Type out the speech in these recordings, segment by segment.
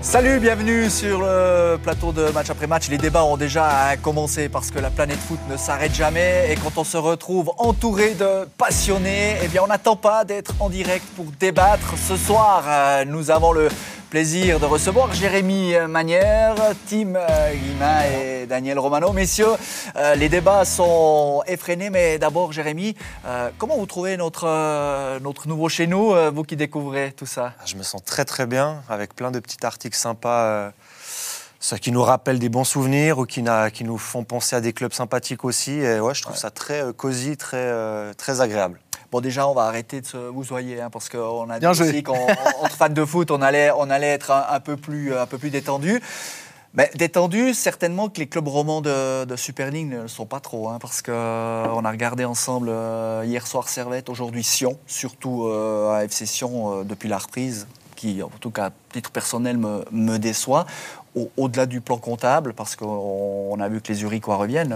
Salut, bienvenue sur le plateau de match après match. Les débats ont déjà commencé parce que la planète foot ne s'arrête jamais et quand on se retrouve entouré de passionnés, eh bien on n'attend pas d'être en direct pour débattre. Ce soir, euh, nous avons le Plaisir de recevoir Jérémy Manière, Tim euh, Guimain et Daniel Romano. Messieurs, euh, les débats sont effrénés, mais d'abord, Jérémy, euh, comment vous trouvez notre, notre nouveau chez nous, vous qui découvrez tout ça? Je me sens très très bien, avec plein de petits articles sympas. ceux qui nous rappellent des bons souvenirs ou qui, qui, nous font penser à des clubs sympathiques aussi. Et ouais, je trouve ça très cosy, très, très agréable. Bon, déjà, on va arrêter de se vousoyer, hein, parce qu'on a dit aussi qu'entre fans de foot, on allait, on allait être un, peu plus, un peu plus détendu. Mais détendu, certainement que les clubs romans de, Super League ne le sont pas trop, hein, parce qu'on a regardé ensemble euh, hier soir Servette, aujourd'hui Sion, surtout euh, à FC Sion euh, depuis la reprise, qui en tout cas à titre personnel me, me déçoit. Au-delà du plan comptable, parce qu'on a vu que les Uriquois reviennent,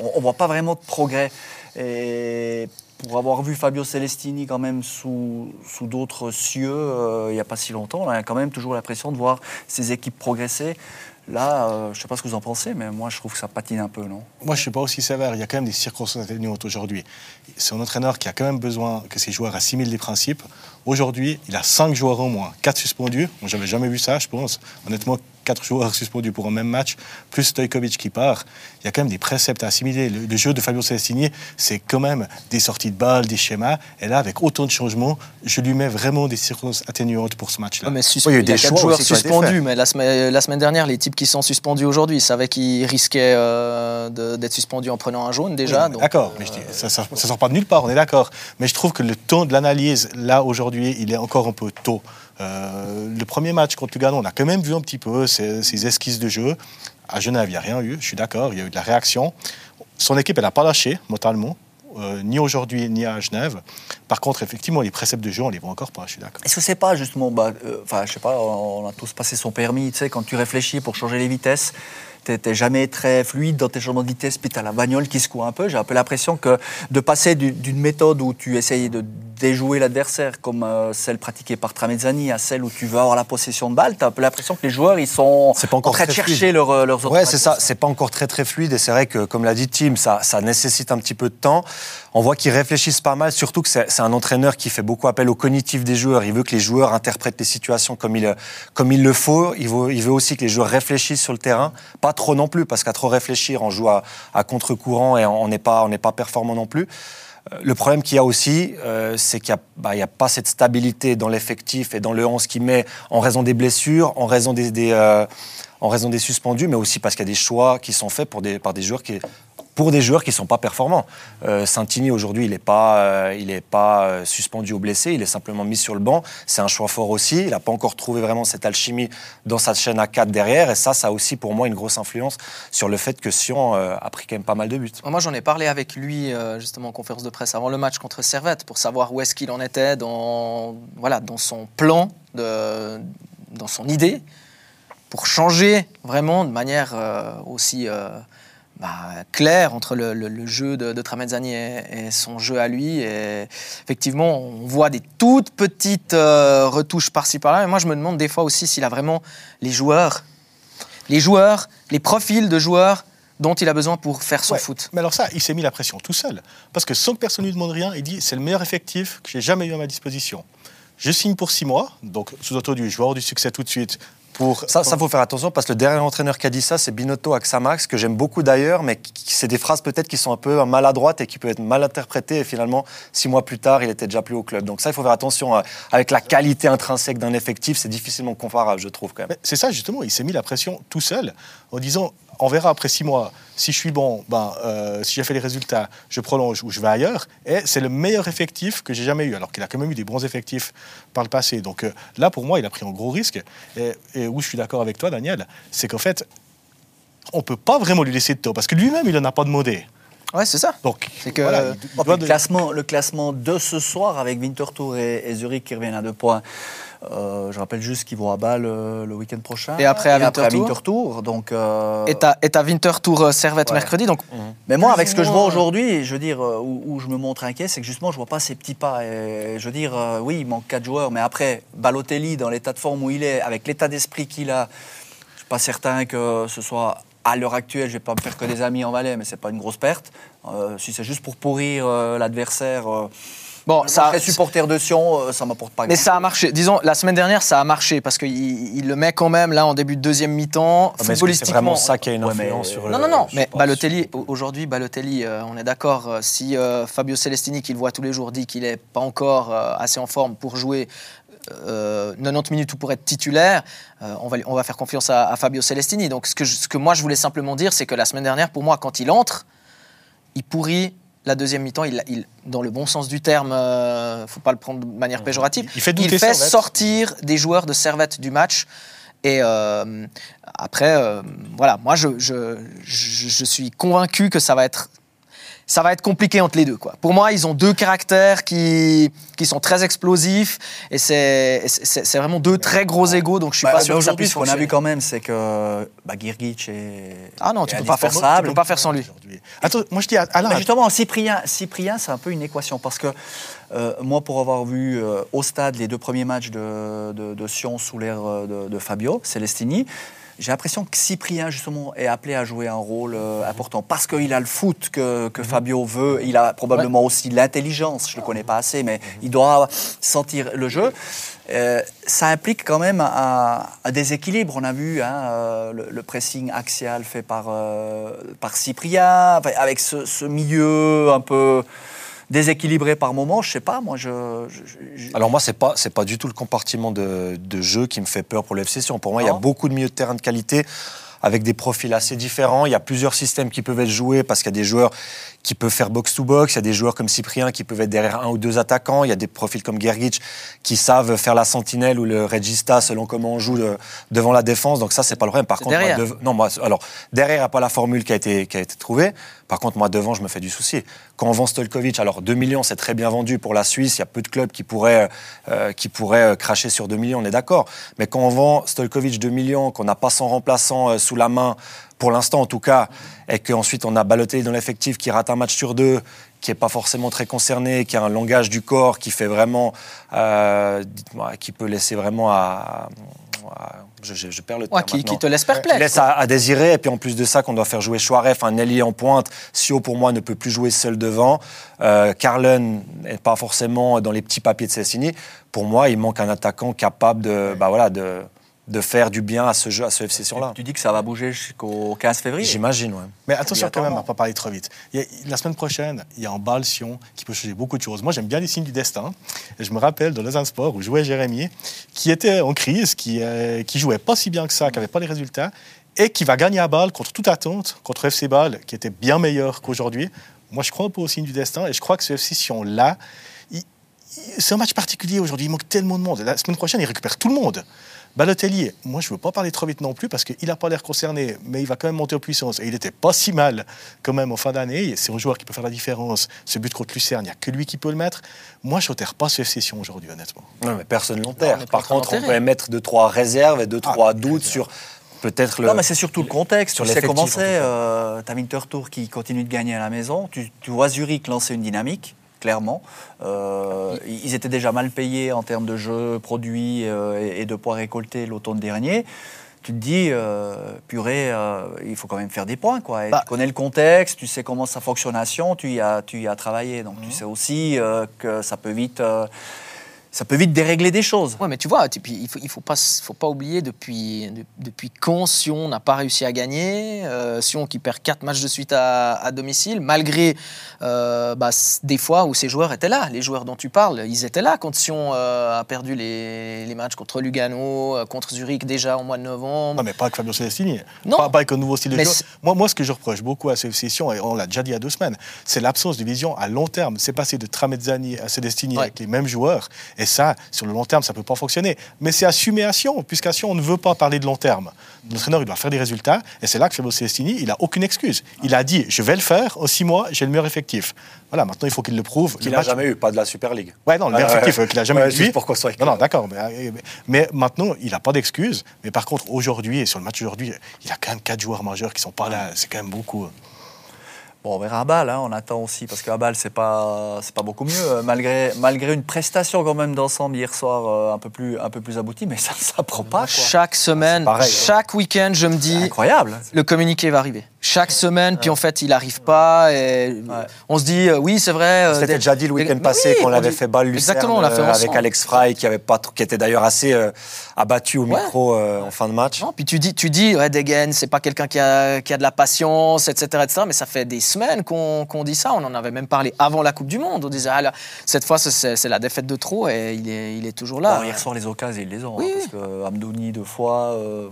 on ne voit pas vraiment de progrès. Et pour avoir vu Fabio Celestini quand même sous, sous d'autres cieux euh, il n'y a pas si longtemps, on a quand même toujours l'impression de voir ces équipes progresser. Là, euh, je ne sais pas ce que vous en pensez, mais moi je trouve que ça patine un peu, non? Moi je ne suis pas aussi sévère, il y a quand même des circonstances atténuantes aujourd'hui. C'est un entraîneur qui a quand même besoin que ses joueurs assimilent les principes. Aujourd'hui, il a 5 joueurs au moins, 4 suspendus. Moi j'avais jamais vu ça, je pense. Honnêtement, quatre joueurs suspendus pour un même match, plus Stojkovic qui part, il y a quand même des préceptes à assimiler. Le, jeu de Fabio Celestini, c'est quand même des sorties de balles, des schémas. Et là, avec autant de changements, je lui mets vraiment des circonstances atténuantes pour ce match-là. mais il y a, des joueurs suspendus, mais la semaine, la semaine, dernière, les types qui sont suspendus aujourd'hui, ils savaient qu'ils risquaient euh, d'être suspendus en prenant un jaune déjà. d'accord, mais euh, ça ne sort pas de nulle part, on est d'accord. Mais je trouve que le temps de l'analyse, là, aujourd'hui, il est encore un peu tôt. Euh, le premier match contre Lugano, on a quand même vu un petit peu ses, esquisses de jeu. À Genève, il n'y a rien eu, je suis d'accord, il y a eu de la réaction. Son équipe, elle n'a pas lâché, mentalement. Euh, ni aujourd'hui ni à Genève. Par contre, effectivement, les préceptes de jeu, on les voit encore pas, je suis d'accord. Est-ce que c'est pas justement, bah, euh, enfin, je sais pas, on a tous passé son permis, tu sais, quand tu réfléchis pour changer les vitesses, t'es jamais très fluide dans tes changements de vitesse, puis tu as la bagnole qui secoue un peu. J'ai un peu l'impression que de passer d'une méthode où tu essayes de déjouer l'adversaire, comme euh, celle pratiquée par Tramezzani, à celle où tu veux avoir la possession de balle, tu as un peu l'impression que les joueurs, ils sont pas encore en train de chercher leur, euh, leurs autres. Ouais, c'est ça. C'est pas encore très très fluide. Et c'est vrai que, comme l'a dit Tim, ça, ça nécessite un petit peu de temps. On voit qu'ils réfléchissent pas mal, surtout que c'est un entraîneur qui fait beaucoup appel au cognitif des joueurs. Il veut que les joueurs interprètent les situations comme il, comme il le faut. Il veut, aussi que les joueurs réfléchissent sur le terrain. Pas trop non plus, parce qu'à trop réfléchir, on joue à, contre-courant et on n'est pas, pas performant non plus. Euh, le problème qu'il y a aussi, euh, c'est qu'il n'y a, bah, a, pas cette stabilité dans l'effectif et dans le 11 qui met en raison des blessures, en raison des, euh, en raison des suspendus, mais aussi parce qu'il y a des choix qui sont faits pour des, par des joueurs qui, pour des joueurs qui ne sont pas performants. Euh, Santini, aujourd'hui, il n'est pas, euh, pas euh, suspendu ou blessé, il est simplement mis sur le banc. C'est un choix fort aussi. Il n'a pas encore trouvé vraiment cette alchimie dans sa chaîne à 4 derrière. Et ça, ça a aussi pour moi une grosse influence sur le fait que Sion a pris quand même pas mal de buts. Moi, j'en ai parlé avec lui, justement, en conférence de presse avant le match contre Servette, pour savoir où est-ce qu'il en était dans, voilà, dans son plan, de, dans son idée, pour changer vraiment de manière aussi bah, clair entre le, jeu de, de Tramezzani et, son jeu à lui. Et effectivement, on voit des toutes petites euh, retouches par-ci par-là. Et moi, je me demande des fois aussi s'il a vraiment les joueurs, les joueurs, les profils de joueurs dont il a besoin pour faire son foot. Mais alors ça, il s'est mis la pression tout seul. Parce que sans que personne ne lui demande rien, il dit c'est le meilleur effectif que j'ai jamais eu à ma disposition. Je signe pour six mois, donc sous-entendu, je vais avoir du succès tout de suite ça, ça faut faire attention parce que le dernier entraîneur qui a dit ça, c'est Binotto Axamax, que j'aime beaucoup d'ailleurs, mais c'est des phrases peut-être qui sont un peu maladroites et qui peuvent être mal interprétées. Et finalement, six mois plus tard, il était déjà plus au club. Donc ça, il faut faire attention euh, avec la qualité intrinsèque d'un effectif. C'est difficilement comparable, je trouve quand même. C'est ça justement. Il s'est mis la pression tout seul en disant on verra après six mois. Si je suis bon, ben, euh, si j'ai fait les résultats, je prolonge ou je vais ailleurs. Et c'est le meilleur effectif que j'ai jamais eu, alors qu'il a quand même eu des bons effectifs par le passé. Donc euh, là, pour moi, il a pris un gros risque. Et, où je suis d'accord avec toi, Daniel, c'est qu'en fait, on peut pas vraiment lui laisser de tort, parce que lui-même, il n'en a pas demandé. Ouais, c'est ça. Donc, c'est que le, classement, le classement de ce soir avec Winterthur et, et Zurich qui reviennent à deux points Euh, je rappelle juste qu'ils vont à Bâle le week-end prochain. Et après à Winterthur. Donc, Et à Winterthur Servette mercredi. Donc, mmh. Mais moi, avec ce que je vois aujourd'hui, je veux dire, où, je me montre inquiet, c'est que justement, je vois pas ces petits pas. Et, je veux dire, oui, il manque quatre joueurs, mais après, Balotelli, dans l'état de forme où il est, avec l'état d'esprit qu'il a, je suis pas certain que ce soit à l'heure actuelle, je vais pas me faire que des amis en Valais, mais c'est pas une grosse perte. Euh, si c'est juste pour pourrir euh, l'adversaire. Euh, bon, ça. supporter de Sion, ça m'apporte pas. Mais ça a marché. Disons, la semaine dernière, ça a marché parce qu'il il le met quand même là en début de deuxième mi-temps. Ah, footballistiquement. C'est vraiment ça qui a une influence sur. Non, non, non. Mais Balotelli, aujourd'hui, Balotelli, on est d'accord. si Fabio Celestini, qui le voit tous les jours, dit qu'il est pas encore assez en forme pour jouer 90 euh, minutes pour être titulaire, euh, on, va, on va faire confiance à, Fabio Celestini. Donc ce que, ce que moi je voulais simplement dire, c'est que la semaine dernière, pour moi, quand il entre, il pourrit la deuxième mi-temps, il, il, dans le bon sens du terme, ne euh, faut pas le prendre de manière péjorative, il fait, il fait sortir des joueurs de servette du match. Et après, voilà, moi je, je, je, suis convaincu que ça va être ça va être compliqué entre les deux. Quoi. Pour moi, ils ont deux caractères qui, qui sont très explosifs et c'est, vraiment deux très gros égaux, donc je suis bah, pas sûr que ça puisse Ce qu'on a vu quand même, c'est que bah, Girgic est. Ah non, tu peux pas faire ça, tu peux pas faire sans lui. Attends, moi je dis Alain. Mais justement, Cyprien, Cyprien c'est un peu une équation parce que euh, moi, pour avoir vu euh, au stade les deux premiers matchs de, de, de Sion sous l'ère euh, de, de Fabio Celestini, j'ai l'impression que Cyprien, justement, est appelé à jouer un rôle euh, important parce qu'il a le foot que, que, mhm. Fabio veut. Il a probablement aussi l'intelligence. Je ne le connais pas assez, mais il doit sentir le jeu. Euh, ça implique quand même un, déséquilibre. On a vu hein, euh, le, pressing axial fait par, par Cyprien, avec ce, ce milieu un peu déséquilibré par moment, je sais pas, moi je... Alors moi, c'est pas, c'est pas du tout le compartiment de, de, jeu qui me fait peur pour l'FC Pour moi, il y a beaucoup de milieux de terrain de qualité avec des profils assez différents. Il y a plusieurs systèmes qui peuvent être joués parce qu'il y a des joueurs qui peuvent faire box-to-box, il y a des joueurs comme Cyprien qui peuvent être derrière un ou deux attaquants, il y a des profils comme Gergic qui savent faire la sentinelle ou le regista selon comment on joue devant la défense. Donc ça, c'est pas le problème. Par contre, derrière. non, moi, alors derrière, il n'y a pas la formule qui a été, qui a été trouvée. Par contre, moi, devant, je me fais du souci. Quand on vend Stolkovic, alors 2 millions, c'est très bien vendu pour la Suisse. Il y a peu de clubs qui pourraient, euh, qui pourraient euh, cracher sur 2 millions, on est d'accord. Mais quand on vend Stolkovic 2 millions, qu'on n'a pas son remplaçant euh, sous la main, pour l'instant en tout cas, et qu'ensuite on a ballotté dans l'effectif qui rate un match sur deux, qui n'est pas forcément très concerné, qui a un langage du corps qui fait vraiment, qui peut laisser vraiment à je, perds le terme qui, qui, te laisse perplexe. Qui laisse à, désirer. Et puis en plus de ça, qu'on doit faire jouer Chouaref, un ailier en pointe. Sio, pour moi, ne peut plus jouer seul devant. Euh, Carlen n'est pas forcément dans les petits papiers de Cessini. Pour moi, il manque un attaquant capable de, bah voilà, de, de faire du bien à ce jeu, à ce FC sur là. Tu dis que ça va bouger jusqu'au 15 février J'imagine, oui. Mais attention quand même à ne pas parler trop vite. la semaine prochaine, il y a en balle Sion qui peut changer beaucoup de choses. Moi, j'aime bien les signes du destin. Et je me rappelle de Lausanne Sport où jouait Jérémy, qui était en crise, qui, euh, qui jouait pas si bien que ça, qui n'avait pas les résultats, et qui va gagner à balle contre toute attente, contre FC Bâle, qui était bien meilleur qu'aujourd'hui. Moi, je crois un peu au signe du destin, et je crois que ce FC Sion-là, c'est un match particulier aujourd'hui. Il manque tellement de monde. La semaine prochaine, il récupère tout le monde. Balotelli, moi je ne veux pas parler trop vite non plus parce qu'il n'a pas l'air concerné, mais il va quand même monter en puissance. Et il n'était pas si mal quand même en fin d'année. C'est un joueur qui peut faire la différence. Ce but contre Lucerne, il n'y a que lui qui peut le mettre. Moi je n'enterre pas ce session aujourd'hui, honnêtement. Non, mais personne ne l'enterre. Par contre, on peut mettre deux, trois réserves et deux, ah, trois doutes sur peut-être le. Non, mais c'est surtout le contexte. tu sais comment c'est. Euh, tu as Winterthur qui continue de gagner à la maison. Tu, tu vois Zurich lancer une dynamique clairement. Euh, ils étaient déjà mal payés en termes de jeux produits euh, et, de poids récoltés l'automne dernier. Tu te dis, euh, purée, il faut quand même faire des points. Quoi. Bah tu connais le contexte, tu sais comment ça fonctionne tu y as, tu y as travaillé. Donc tu mhm. sais aussi que ça peut vite ça peut vite dérégler des choses. Oui, mais tu vois, il ne faut, il faut, pas, faut pas oublier depuis, depuis quand Sion n'a pas réussi à gagner, euh, Sion qui perd quatre matchs de suite à, domicile, malgré euh, bah, des fois où ces joueurs étaient là. Les joueurs dont tu parles, ils étaient là quand Sion euh, a perdu les, les, matchs contre Lugano, contre Zurich déjà au mois de novembre. Non, mais pas avec Fabio Celestini. Non. Pas, avec un nouveau style de jeu. Moi, moi, ce que je reproche beaucoup à cette Sion, et on l'a déjà dit il y a deux semaines, c'est l'absence de vision à long terme. C'est passé de Tramezzani à Celestini avec les mêmes joueurs. Et Et ça, sur le long terme, ça ne peut pas fonctionner. Mais c'est assumé à Sion, puisqu'à Sion, on ne veut pas parler de long terme. L'entraîneur, il doit faire des résultats. Et c'est là que Fabio Celestini, il n'a aucune excuse. Il a dit, je vais le faire, en six mois, j'ai le meilleur effectif. Voilà, maintenant, il faut qu'il le prouve. Qu'il n'a jamais eu, pas de la Super League. Ouais, non, le meilleur effectif euh, qu'il n'a jamais eu. Pourquoi soit Non, non, d'accord. Mais, maintenant, il n'a pas d'excuse. Mais par contre, aujourd'hui, et sur le match d'aujourd'hui, il y a quand même quatre joueurs majeurs qui sont pas là. C'est quand même beaucoup. Bon, on verra à Bâle, hein, on attend aussi, parce qu'à Bâle, c'est pas, c'est pas beaucoup mieux, euh, malgré, malgré une prestation quand même d'ensemble hier soir euh, un, peu plus, un peu plus aboutie, mais ça ne prend pas. Chaque semaine, hein. chaque week-end, je me dis, incroyable. le communiqué va arriver chaque semaine, puis en fait, il n'arrive pas. Et On se dit, euh, oui, c'est vrai. C'était déjà dit le week-end passé qu'on l'avait fait balle Exactement, on l'a fait avec Alex Fry, qui, avait pas, qui était d'ailleurs assez abattu au micro en fin de match. puis tu dis, tu dis ouais, Degen, c'est pas quelqu'un qui a, qui a de la patience, etc., etc. Mais ça fait des semaines qu'on dit ça. On en avait même parlé avant la Coupe du Monde. On disait, ah, cette fois, c'est la défaite de trop et il est, il est toujours là. hier soir, les occasions, ils les ont. Hein, parce que Amdouni, deux fois. Euh,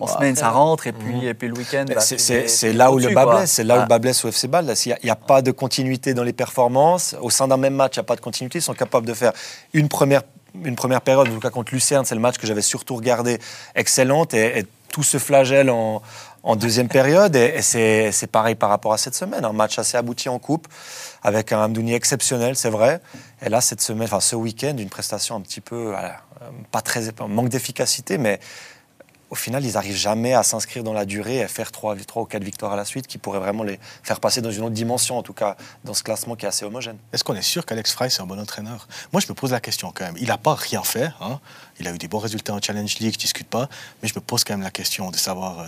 en semaine, ça rentre, et puis, mhm. et puis le week-end. Bah, c'est là où le bas blesse, c'est là où le bas blesse au FC Ball. Il n'y a, pas de continuité dans les performances. Au sein d'un même match, il n'y a pas de continuité. Ils sont capables de faire une première, une première période, en tout cas contre Lucerne, c'est le match que j'avais surtout regardé, excellente, et, et tout se flagelle en, en deuxième période. Et, c'est pareil par rapport à cette semaine. Un match assez abouti en coupe, avec un Amdouni exceptionnel, c'est vrai. Et là, cette semaine, enfin ce week-end, une prestation un petit peu, pas très, manque d'efficacité, mais au final, ils n'arrivent jamais à s'inscrire dans la durée et faire trois, trois ou quatre victoires à la suite qui pourraient vraiment les faire passer dans une autre dimension, en tout cas dans ce classement qui est assez homogène. Est-ce qu'on est sûr qu'Alex Frey, c'est un bon entraîneur? Moi, je me pose la question quand même. Il n'a pas rien fait. Hein. Il a eu des bons résultats en Challenge League, je ne discute pas. Mais je me pose quand même la question de savoir... Euh,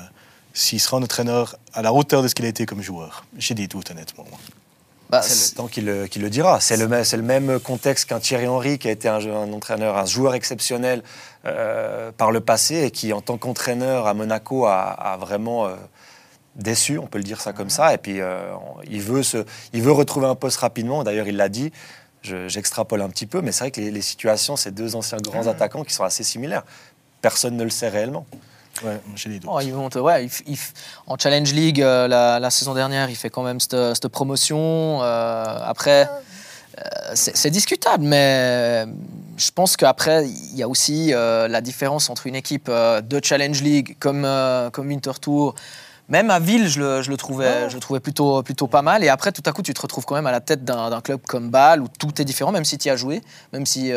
s'il sera un entraîneur à la hauteur de ce qu'il a été comme joueur. J'ai des doutes, honnêtement. Bah, c'est le temps qu'il le, dira. C'est le, le, même contexte qu'un Thierry Henry, qui a été un, entraîneur, un joueur exceptionnel euh, par le passé et qui, en tant qu'entraîneur à Monaco, a, vraiment euh, déçu, on peut le dire ça comme ça. Et puis, euh, il, veut se, il veut retrouver un poste rapidement. D'ailleurs, il l'a dit. J'extrapole un petit peu, mais c'est vrai que les, les situations, ces deux anciens grands attaquants qui sont assez similaires. Personne ne le sait réellement. Ouais, j'ai des doutes. Oh, il monte, ouais, en Challenge League, euh, la, saison dernière, il fait quand même cette, promotion. Euh, après, euh, c'est discutable, mais je pense qu'après, il y a aussi la différence entre une équipe de Challenge League comme, comme Winter Tour. Même à Ville, je le, je le trouvais, je le trouvais plutôt, plutôt pas mal. Et après, tout à coup, tu te retrouves quand même à la tête d'un club comme Bâle, où tout est différent, même si tu as joué, même si,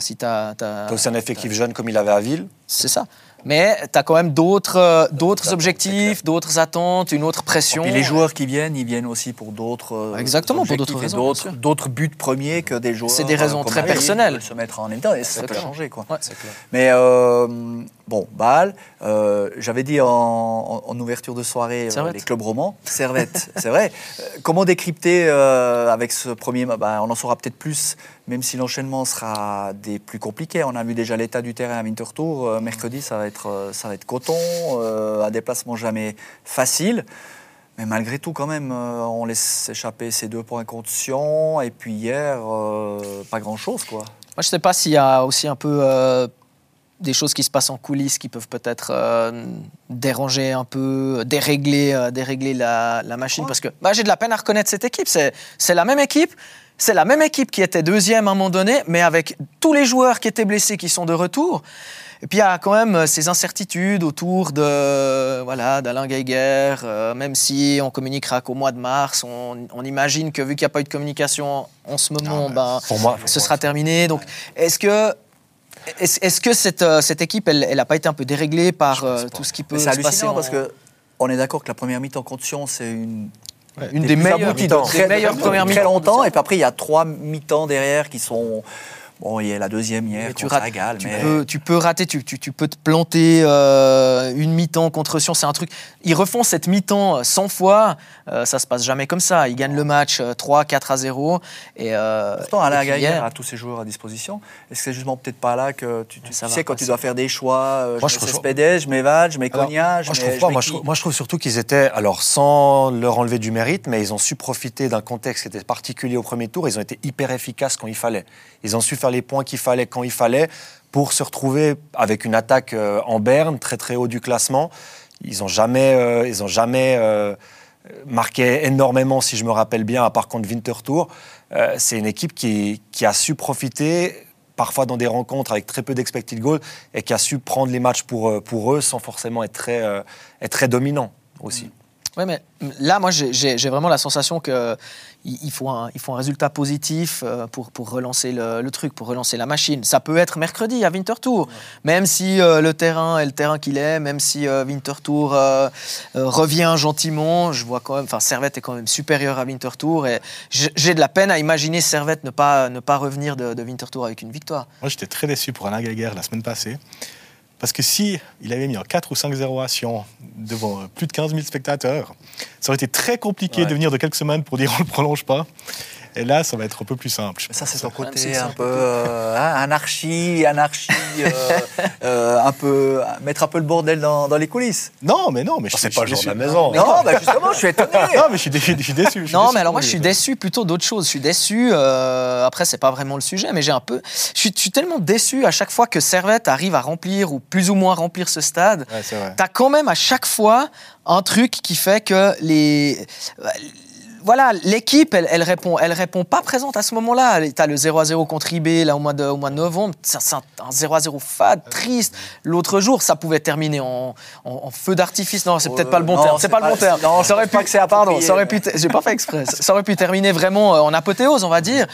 si tu as... as c'est un effectif jeune comme il avait à Ville. C'est ça mais tu as quand même d'autres euh, d'autres objectifs, d'autres attentes, une autre pression. Et les joueurs qui viennent, ils viennent aussi pour d'autres euh, Exactement, pour d'autres raisons. D'autres buts premiers que des joueurs. C'est des raisons très personnelles. Se mettre en temps et ça peut changer. Quoi. Mais bon, Bâle, euh, j'avais dit en, ouverture de soirée les clubs romans, Servette, c'est vrai. comment décrypter avec ce premier bah, On en saura peut-être plus même si l'enchaînement sera des plus compliqués. On a vu déjà l'état du terrain à Winterthur. Euh, mercredi, ça va être, euh, ça va être coton, euh, un déplacement jamais facile. Mais malgré tout, quand même, on laisse échapper ces deux points contre Sion. Et puis hier, pas grand-chose, quoi. Moi, je ne sais pas s'il y a aussi un peu des choses qui se passent en coulisses qui peuvent peut-être déranger un peu, dérégler, dérégler la, machine. Parce que bah, j'ai de la peine à reconnaître cette équipe. C'est la même équipe c'est la même équipe qui était deuxième à un moment donné, mais avec tous les joueurs qui étaient blessés qui sont de retour. Et puis il y a quand même euh, ces incertitudes autour de voilà d'Alain Geiger, euh, même si on communiquera qu'au mois de mars, on, imagine que vu qu'il n'y a pas eu de communication en ce moment, ah, ben, moi, ce sera terminé. Donc est-ce que est-ce que cette, euh, cette équipe, elle n'a pas été un peu déréglée par tout ce qui peut se passer parce que on est d'accord que la première mi-temps contre Sion, c'est une une des, meilleures, des meilleures premières mi-temps. Très longtemps, et puis après, il y a trois mi-temps derrière qui sont Bon, il y a la deuxième hier, tu, rates, tu, peux, tu peux rater, tu, tu, peux te planter euh, une mi-temps contre Sion, c'est un truc. Ils refont cette mi-temps 100 euh, fois, euh, ça se passe jamais comme ça. Ils gagnent le match 3, 4 à 0. Et, Pourtant, Alain Gaillard a tous ses joueurs à disposition. Est-ce que c'est justement peut-être pas là que tu, sais quand tu dois faire des choix moi, Je, je mets je mets Val, je mets Cognac, je, mets, moi, moi, je trouve surtout qu'ils étaient, alors sans leur enlever du mérite, mais ils ont su profiter d'un contexte qui était particulier au premier tour. Ils ont été hyper efficaces quand il fallait. Ils ont su faire les points qu'il fallait quand il fallait pour se retrouver avec une attaque euh, en berne, très très haut du classement. Ils n'ont jamais, euh, ils ont jamais euh, marqué énormément, si je me rappelle bien, à part contre Winterthur. c'est une équipe qui, qui, a su profiter parfois dans des rencontres avec très peu d'expected goals et qui a su prendre les matchs pour, pour eux sans forcément être très, être très dominant aussi. Oui, mais là, moi, j'ai vraiment la sensation que il faut un, il faut un résultat positif euh, pour, pour relancer le, truc, pour relancer la machine. Ça peut être mercredi à Winterthur, même si euh, le terrain est le terrain qu'il est, même si euh, Winterthur revient gentiment. Je vois quand même, enfin, Servette est quand même supérieur à Winterthur et j'ai de la peine à imaginer Servette ne pas, ne pas revenir de, de Winterthur avec une victoire. Moi, j'étais très déçu pour Alain Geiger la semaine passée. Parce que si il avait mis en 4 ou 5 0 à Sion devant plus de 15 000 spectateurs, ça aurait été très compliqué de venir de quelques semaines pour dire on ne le prolonge pas. Et là, ça va être un peu plus simple. Ça, c'est ton côté un peu euh, hein, anarchie, anarchie, euh, euh, un peu mettre un peu le bordel dans, les coulisses. Non, mais non, mais je c'est pas le genre de la maison. Non, bah, justement, je suis étonné. non, mais je suis, déçu. Je suis déçu non, mais alors moi, je suis déçu plutôt d'autres choses. Je suis déçu. après, c'est pas vraiment le sujet, mais j'ai un peu. Je suis, tellement déçu à chaque fois que Servette arrive à remplir ou plus ou moins remplir ce stade. Ouais, T'as quand même à chaque fois un truc qui fait que les voilà, l'équipe, elle, elle, répond, elle répond pas présente à ce moment-là. Tu as le 0 à 0 contre IB là, au, mois de, au mois de novembre. C'est un, 0 à 0 fade, triste. L'autre jour, ça pouvait terminer en, feu d'artifice. Non, c'est peut-être pas le bon terme. C'est pas, le bon terme. Non, ça aurait pu, pardon, ça aurait pu, j'ai pas fait exprès. Ça aurait pu terminer vraiment euh, en apothéose, on va dire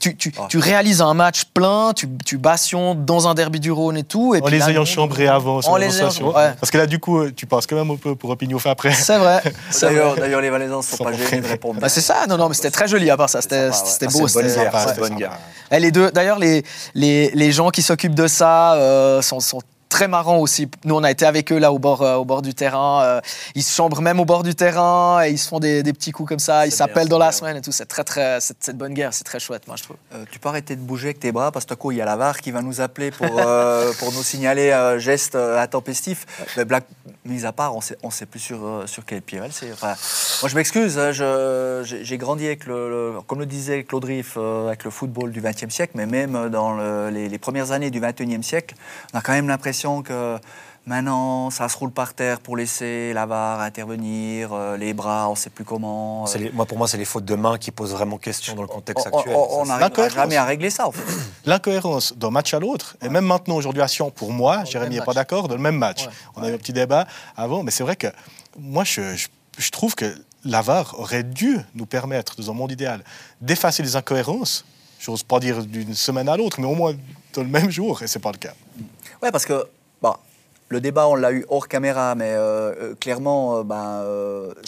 tu, tu, tu, réalises un match plein, tu, tu dans un derby du Rhône et tout. Et en les ayant chambrés avant, en les ayant, Parce que là, du coup, tu passes quand même un peu pour opinion fait après. C'est vrai. D'ailleurs, les Valaisans ne sont pas gênés de répondre. Bah, c'est ça, non, non, mais c'était très joli à part ça. C'était beau. C'était bonne guerre. Les deux, d'ailleurs, les, les, les gens qui s'occupent de ça euh, sont, sont très marrant aussi. Nous, on a été avec eux là au bord, euh, au bord du terrain. Euh, ils se chambrent même au bord du terrain et ils se font des, des petits coups comme ça. Ils s'appellent dans la semaine et tout. C'est très, très, cette, bonne guerre, c'est très chouette, moi, je trouve. Euh, tu peux arrêter de bouger avec tes bras parce que coup, il y a la VAR qui va nous appeler pour, pour nous signaler un geste intempestif. Mais blague mise à part, on sait, on sait plus sur, sur quel pied elle c'est. Enfin, moi, je m'excuse. Hein, j'ai grandi avec le, comme le disait Claude Riff, avec le football du XXe siècle, mais même dans les, les premières années du XXIe siècle, on a quand même l'impression que maintenant, ça se roule par terre pour laisser la VAR intervenir, euh, les bras, on ne sait plus comment. Euh. moi, pour moi, c'est les fautes de main qui posent vraiment question dans le contexte actuel. On n'arrive jamais à régler ça, en fait. L'incohérence d'un match à l'autre, et même maintenant, aujourd'hui, à Sion, pour moi, Jérémy n'est pas d'accord, dans le même match. On a eu un petit débat avant, mais c'est vrai que moi, je, je, trouve que la VAR aurait dû nous permettre, dans un monde idéal, d'effacer les incohérences. Je n'ose pas dire d'une semaine à l'autre, mais au moins dans le même jour, et ce n'est pas le cas. Ouais, parce que bon, le débat, on l'a eu hors caméra, mais euh, euh, clairement, euh, ben,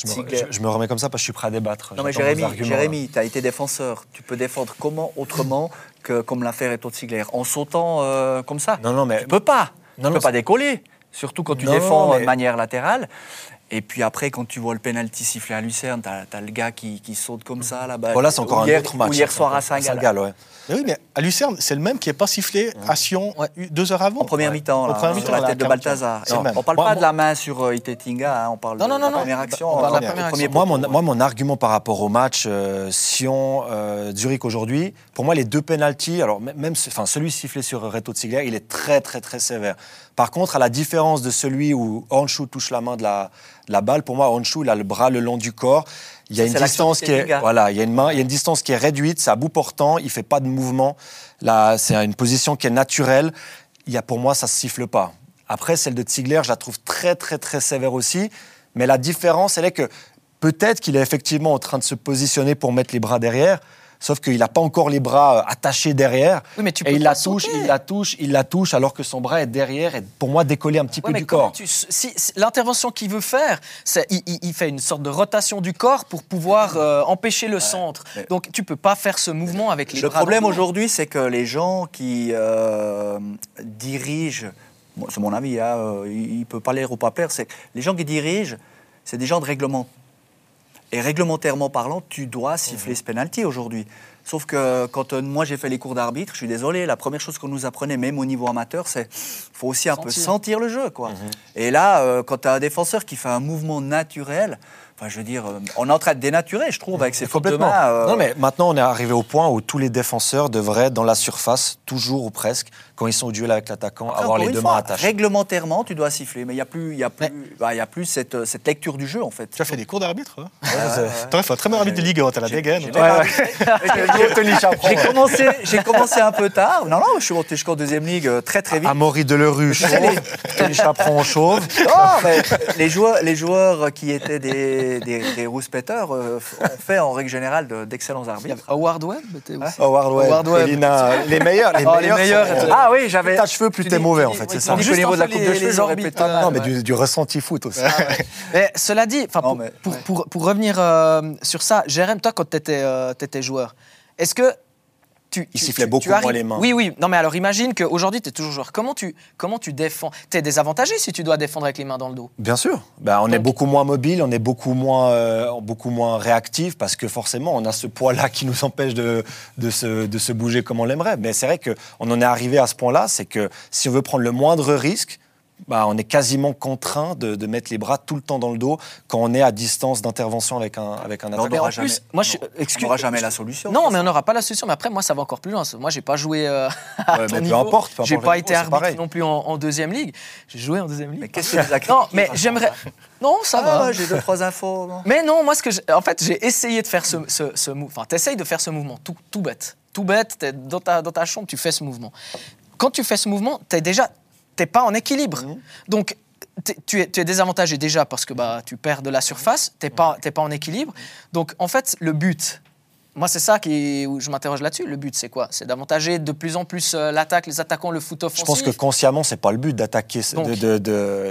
je, me, remets comme ça parce que je suis prêt à débattre. Non, mais Jérémy, Jérémy tu as été défenseur. Tu peux défendre comment autrement que comme l'affaire est Ziegler En sautant comme ça? Non, non, mais. Tu peux pas. Non, tu peux pas décoller. Surtout quand tu défends de manière latérale. Et puis après, quand tu vois le penalty sifflé à Lucerne, tu as, le gars qui, qui, saute comme ça là-bas. Voilà, c'est encore un autre match. hier soir à Saint-Gall. Ouais. Mais oui, mais à Lucerne, c'est le même qui n'est pas sifflé à Sion deux heures avant. En première mi-temps, sur la tête de Balthazar. On ne parle pas de la main sur euh, Itetinga, hein, on parle de la première action. Moi, mon, argument par rapport au match euh, Sion-Zurich euh, aujourd'hui, pour moi, les deux penalties, alors même enfin, celui sifflé sur Reto Ziegler, il est très, très, très sévère. Par contre, à la différence de celui où Honshu touche la main de la, la balle, pour moi, Honshu, il a le bras le long du corps. Il y a une distance qui est, voilà, il y a une main, il y a une distance qui est réduite, c'est à bout portant, il fait pas de mouvement. Là, c'est une position qui est naturelle. Il y a pour moi, ça se siffle pas. Après, celle de Ziegler, je la trouve très très très sévère aussi. Mais la différence, elle est que peut-être qu'il est effectivement en train de se positionner pour mettre les bras derrière sauf qu'il n'a pas encore les bras euh, attachés derrière. Oui, mais tu et il la touche, il la touche, il la touche, alors que son bras est derrière et pour moi décollé un petit peu du corps. si, l'intervention qu'il veut faire, c'est il, il, fait une sorte de rotation du corps pour pouvoir euh, empêcher le centre. Donc tu peux pas faire ce mouvement avec les le bras. Le problème aujourd'hui, c'est que les gens qui euh, dirigent, c'est mon avis, hein, il peut pas l'air ou pas plaire, c'est les gens qui dirigent, c'est des gens de règlement. Et réglementairement parlant, tu dois siffler mhm. ce penalty aujourd'hui. Sauf que quand euh, moi j'ai fait les cours d'arbitre, je suis désolé, la première chose qu'on nous apprenait, même au niveau amateur, c'est faut aussi un peu sentir le jeu. Quoi. Mhm. Et là, euh, quand tu as un défenseur qui fait un mouvement naturel, Enfin, je veux dire, euh, on est en train de dénaturer, je trouve, avec ces fautes de Non, mais maintenant, on est arrivé au point où tous les défenseurs devraient être dans la surface, toujours ou presque, quand ils sont au duel avec l'attaquant, avoir les deux mains attachées. Réglementairement, tu dois siffler, mais il n'y a plus, y a plus, bah, y a plus cette, cette, lecture du jeu en fait. Tu as fait des cours d'arbitre hein Tu aurais fait un très bon arbitre de Ligue 1, tu as la dégaine. J'ai commencé, commencé un peu tard. Non, non, je suis monté jusqu'en deuxième ligue euh, très très vite. Amaury Delerue, chauve. Tony Chaperon, chauve. Non, mais les joueurs, les joueurs qui étaient des, des, des rouspéteurs euh, ont fait en règle générale d'excellents arbitres. Howard Webb Howard Webb. Howard Webb. les meilleurs. Les, oh, meilleurs, les meilleurs ah oui, j'avais. Plus cheveux, plus t'es mauvais en fait, c'est ça. Au niveau de la coupe de cheveux, j'aurais Non, mais du, ressenti foot aussi. Ah, mais cela dit, pour, pour, pour, revenir euh, sur ça, Jérém, toi quand t'étais étais joueur, est-ce que tu, il sifflait beaucoup moins les mains. Oui, oui. Non, mais alors imagine qu'aujourd'hui, tu es toujours joueur. Comment tu, comment tu défends? Tu es désavantagé si tu dois défendre avec les mains dans le dos Bien sûr. Ben, on est beaucoup moins mobile, on est beaucoup moins, euh, beaucoup moins réactif parce que forcément, on a ce poids-là qui nous empêche de, de, se, de se bouger comme on l'aimerait. Mais c'est vrai qu'on en est arrivé à ce point-là, c'est que si on veut prendre le moindre risque, bah, on est quasiment contraint de, mettre les bras tout le temps dans le dos quand on est à distance d'intervention avec un, avec un attaquant. On n'aura jamais, moi, je, jamais la solution. Non, mais on n'aura pas la solution. Mais après, moi, ça va encore plus loin. Moi, j'ai pas joué euh, à ouais, peu importe. J'ai pas été arbitre non plus en, deuxième ligue. J'ai joué en deuxième ligue. Mais qu'est-ce que tu Non, mais j'aimerais. Non, ça ah, va. J'ai deux trois infos. Mais non, moi, ce que en fait, j'ai essayé de faire ce, ce, ce mouvement. Enfin, t'essayes de faire ce mouvement, tout, tout bête, tout bête. dans ta, dans ta chambre, tu fais ce mouvement. Quand tu fais ce mouvement, t'es déjà t'es pas en équilibre. Mmh. Donc tu es, tu es, désavantagé déjà parce que bah, tu perds de la surface, tu n'es pas, pas en équilibre. Donc, en fait, le but, moi, c'est ça qui, où je m'interroge là-dessus. Le but, c'est quoi? C'est d'avantager de plus en plus euh, l'attaque, les attaquants, le foot offensif. Je pense que consciemment, c'est pas le but d'attaquer,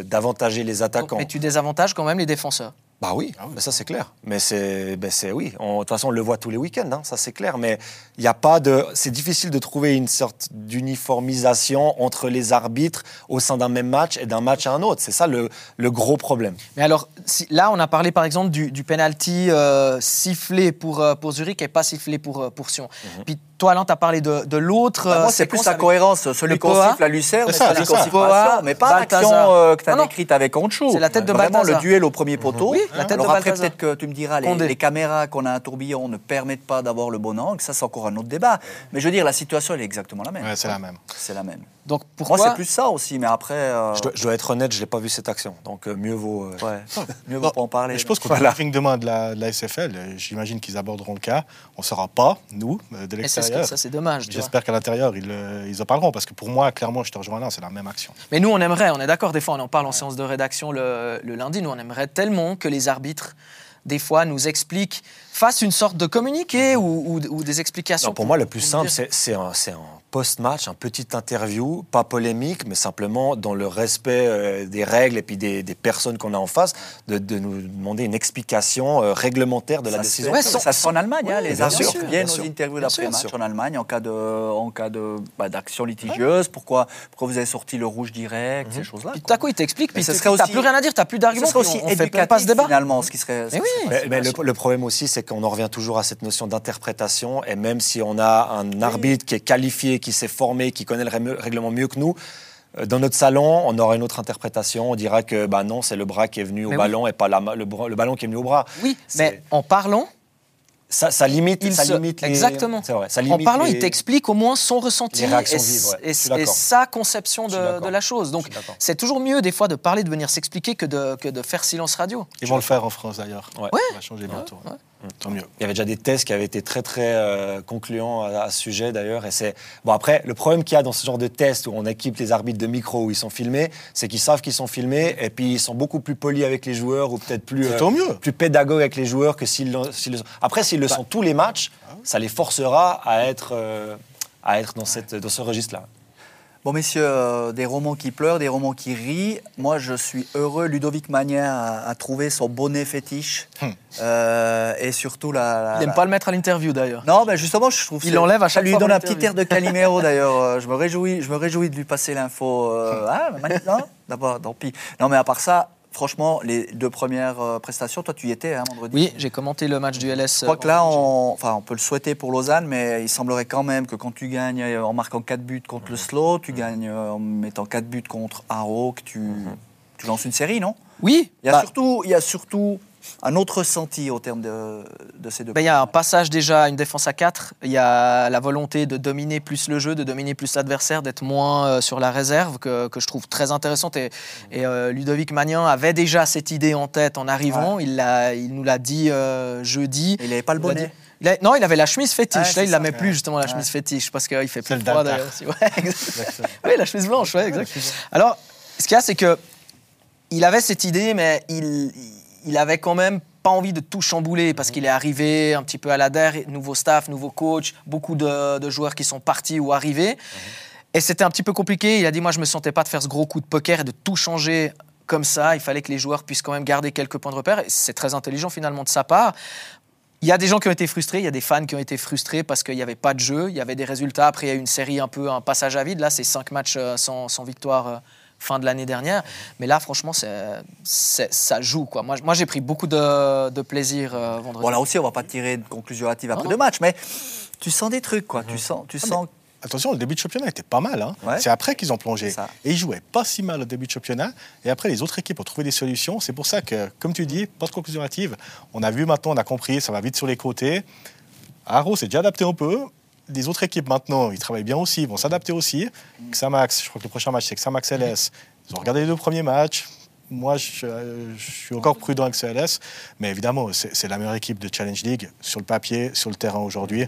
d'avantager de, les attaquants. mais tu désavantages quand même les défenseurs. Bah oui, ah ça c'est clair. Mais c'est, ben c'est oui. De toute façon, on le voit tous les week-ends, hein, ça c'est clair. Mais il n'y a pas de. C'est difficile de trouver une sorte d'uniformisation entre les arbitres au sein d'un même match et d'un match à un autre. C'est ça le, le, gros problème. Mais alors, si, là, on a parlé par exemple du, du penalty euh, sifflé pour, euh, pour Zurich et pas sifflé pour, euh, pour Sion. Mhm. Puis toi, Alain, tu as parlé de, de l'autre. Bah, moi, c'est plus la cohérence. Celui qu'on siffle à Lucerne, c'est celui qu'on siffle pas mais pas l'action que tu as décrite avec Ancho. C'est la tête de Vraiment le duel au premier poteau. Oui, la tête Alors après, peut-être que tu me diras, les, les caméras qu'on a à un tourbillon ne permettent pas d'avoir le bon angle. Ça, c'est encore un autre débat. Mais je veux dire, la situation, elle est exactement la même. c'est la même. C'est la même. Donc pourquoi Moi, c'est plus ça aussi, mais après. Euh, je, dois, être honnête, je n'ai pas vu cette action. Donc euh, mieux vaut. Euh, ouais. mieux vaut pas en parler. je pense qu'au voilà. briefing demain de la, de la SFL, j'imagine qu'ils aborderont le cas. On ne saura pas, nous, de l'extérieur. Ça, c'est dommage. J'espère qu'à l'intérieur, ils, ils, en parleront. Parce que pour moi, clairement, je te rejoins là, c'est la même action. Mais nous, on aimerait, on est d'accord, des fois, on en parle en séance de rédaction le, le lundi, nous, on aimerait tellement que les arbitres des fois, nous expliquent, fassent une sorte de communiqué ou, des explications. pour, moi, le plus simple, c'est un, post-match, un petit interview, pas polémique, mais simplement dans le respect euh, des règles et puis des, personnes qu'on a en face, de, nous demander une explication euh, réglementaire de la décision. ça se fait en Allemagne, hein, les arbitres viennent aux interviews d'après-match en Allemagne en cas de, en cas de bah, d'action litigieuse. Pourquoi, pourquoi vous avez sorti le rouge direct, mhm. ces choses-là. Puis tout à coup, ils t'expliquent, puis tu n'as plus rien à dire, tu n'as plus d'arguments. Ce serait aussi éducatif, ce débat. finalement, ce qui serait. Mais, le, problème aussi, c'est qu'on en revient toujours à cette notion d'interprétation, et même si on a un arbitre qui est qualifié, qui s'est formé, qui connaît le règlement mieux que nous, euh, dans notre salon, on aura une autre interprétation. On dira que bah non, c'est le bras qui est venu au ballon et pas la, le, le, ballon qui est venu au bras. Oui, mais en parlant, ça, ça, limite, ça limite Exactement. Vrai, ça limite en parlant, il t'explique au moins son ressenti et, et, sa conception de, de, la chose. Donc, c'est toujours mieux des fois de parler, de venir s'expliquer que de, que de faire silence radio. Ils vont le faire en France d'ailleurs. Ouais. Ça va changer bientôt. Tant mieux. Il y avait déjà des tests qui avaient été très très euh, concluants à, ce sujet d'ailleurs. Et c'est bon après le problème qu'il y a dans ce genre de tests où on équipe les arbitres de micro où ils sont filmés, c'est qu'ils savent qu'ils sont filmés et puis ils sont beaucoup plus polis avec les joueurs ou peut-être plus euh, mieux. plus pédagogues avec les joueurs que s'ils après s'ils le bah. sont tous les matchs, ça les forcera à être euh, à être dans cette dans ce registre là. Bon, messieurs, euh, des romans qui pleurent, des romans qui rient. Moi, je suis heureux. Ludovic Magnin a, trouvé son bonnet fétiche. Hum. Euh, et surtout la. il n'aime pas le mettre à l'interview d'ailleurs. Non, mais justement, je trouve. Il l'enlève à chaque fois. Ça lui donne un petit air de Calimero d'ailleurs. Euh, je me réjouis, je me réjouis de lui passer l'info. Ah, non, d'abord, tant pis. Non, mais à part ça, franchement, les deux premières euh, prestations, toi tu y étais hein, vendredi Oui, j'ai commenté le match du LS. Je crois que là, on, enfin, on peut le souhaiter pour Lausanne, mais il semblerait quand même que quand tu gagnes euh, en marquant 4 buts contre le Slow, tu gagnes euh, en mettant 4 buts contre Haro, que tu, mhm. tu lances une série, non? Oui. Il y a, bah surtout, il y a surtout un autre ressenti au terme de, ces deux ben, Il y a un passage déjà à une défense à 4. Il y a la volonté de dominer plus le jeu, de dominer plus l'adversaire, d'être moins euh, sur la réserve, que, je trouve très intéressante. Et, et euh, Ludovic Magnan avait déjà cette idée en tête en arrivant. Il, il, nous l'a dit euh, jeudi. Il n'avait pas le bonnet non, il avait la chemise fétiche. Là, il ne la met plus, justement, la chemise fétiche, parce qu'il fait plus froid d'ailleurs. oui, la chemise blanche, ouais, exact. Alors, ce qu'il y a, c'est que il avait cette idée, mais il, il avait quand même pas envie de tout chambouler parce qu'il est arrivé un petit peu à la der, nouveau staff, nouveau coach, beaucoup de, joueurs qui sont partis ou arrivés. Et c'était un petit peu compliqué. Il a dit Moi, je me sentais pas de faire ce gros coup de poker et de tout changer comme ça. Il fallait que les joueurs puissent quand même garder quelques points de repère. C'est très intelligent finalement de sa part. Il y a des gens qui ont été frustrés, il y a des fans qui ont été frustrés parce qu'il n'y avait pas de jeu, il y avait des résultats. Après, il y a eu une série un peu, un passage à vide. Là, c'est cinq matchs euh, sans, sans victoire euh, fin de l'année dernière. Mais là, franchement, ça joue. Quoi. Moi, moi j'ai pris beaucoup de, plaisir euh, vendredi. Bon, là aussi, on ne va pas tirer de conclusion hâtive après deux matchs, mais tu sens des trucs. Quoi. Tu sens, tu ah, sens Attention, le début de championnat était pas mal. Hein. C'est après qu'ils ont plongé. Et ils jouaient pas si mal au début de championnat. Et après, les autres équipes ont trouvé des solutions. C'est pour ça que, comme tu dis, pas de conclusion hâtive. On a vu maintenant, on a compris, ça va vite sur les côtés. Arrow s'est déjà adapté un peu les autres équipes maintenant, ils travaillent bien aussi, ils vont s'adapter aussi. Xamax, je crois que le prochain match c'est Xamax LS. Ils ont regardé les deux premiers matchs. Moi, je, suis encore prudent avec CLS, mais évidemment, c'est la meilleure équipe de Challenge League sur le papier, sur le terrain aujourd'hui.